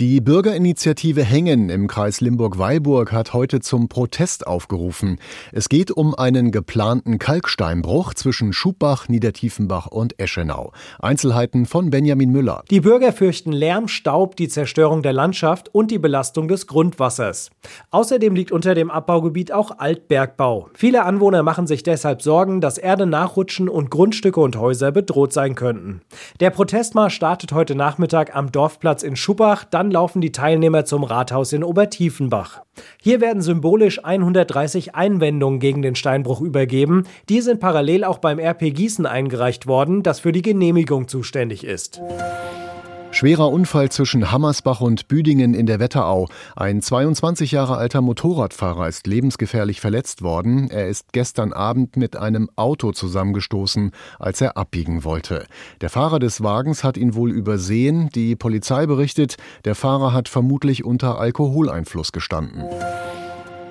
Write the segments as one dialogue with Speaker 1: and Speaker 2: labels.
Speaker 1: Die Bürgerinitiative Hängen im Kreis Limburg-Weilburg hat heute zum Protest aufgerufen. Es geht um einen geplanten Kalksteinbruch zwischen Schubbach, Niedertiefenbach und Eschenau. Einzelheiten von Benjamin Müller.
Speaker 2: Die Bürger fürchten Lärm, Staub, die Zerstörung der Landschaft und die Belastung des Grundwassers. Außerdem liegt unter dem Abbaugebiet auch Altbergbau. Viele Anwohner machen sich deshalb Sorgen, dass Erde nachrutschen und Grundstücke und Häuser bedroht sein könnten. Der Protestmarsch startet heute Nachmittag am Dorfplatz in Schubbach, dann laufen die Teilnehmer zum Rathaus in Obertiefenbach. Hier werden symbolisch 130 Einwendungen gegen den Steinbruch übergeben. Die sind parallel auch beim RP Gießen eingereicht worden, das für die Genehmigung zuständig ist.
Speaker 1: Schwerer Unfall zwischen Hammersbach und Büdingen in der Wetterau. Ein 22 Jahre alter Motorradfahrer ist lebensgefährlich verletzt worden. Er ist gestern Abend mit einem Auto zusammengestoßen, als er abbiegen wollte. Der Fahrer des Wagens hat ihn wohl übersehen. Die Polizei berichtet, der Fahrer hat vermutlich unter Alkoholeinfluss gestanden.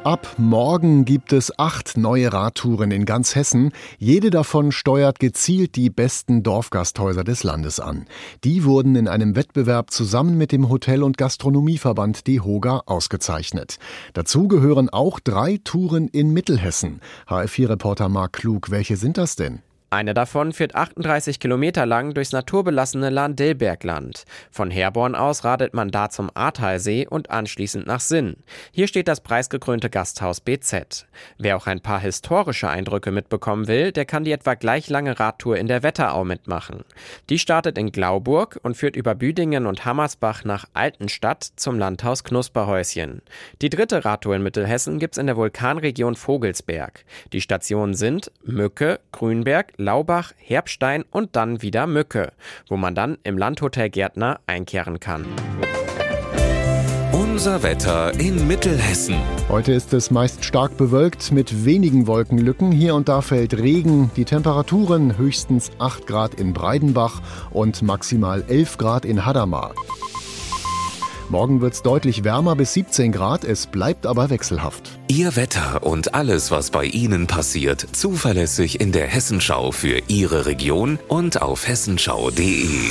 Speaker 1: Ab morgen gibt es acht neue Radtouren in ganz Hessen. Jede davon steuert gezielt die besten Dorfgasthäuser des Landes an. Die wurden in einem Wettbewerb zusammen mit dem Hotel- und Gastronomieverband DEHOGA ausgezeichnet. Dazu gehören auch drei Touren in Mittelhessen. HR4-Reporter Marc Klug, welche sind das denn?
Speaker 3: Eine davon führt 38 Kilometer lang durchs naturbelassene Lahn-Dillbergland. Von Herborn aus radelt man da zum Ahrtalsee und anschließend nach Sinn. Hier steht das preisgekrönte Gasthaus BZ. Wer auch ein paar historische Eindrücke mitbekommen will, der kann die etwa gleich lange Radtour in der Wetterau mitmachen. Die startet in Glauburg und führt über Büdingen und Hammersbach nach Altenstadt zum Landhaus Knusperhäuschen. Die dritte Radtour in Mittelhessen gibt's in der Vulkanregion Vogelsberg. Die Stationen sind Mücke, Grünberg, Laubach, Herbstein und dann wieder Mücke, wo man dann im Landhotel Gärtner einkehren kann.
Speaker 4: Unser Wetter in Mittelhessen.
Speaker 1: Heute ist es meist stark bewölkt mit wenigen Wolkenlücken. Hier und da fällt Regen. Die Temperaturen höchstens 8 Grad in Breidenbach und maximal 11 Grad in Hadamar. Morgen wird es deutlich wärmer bis 17 Grad, es bleibt aber wechselhaft.
Speaker 4: Ihr Wetter und alles, was bei Ihnen passiert, zuverlässig in der Hessenschau für Ihre Region und auf hessenschau.de.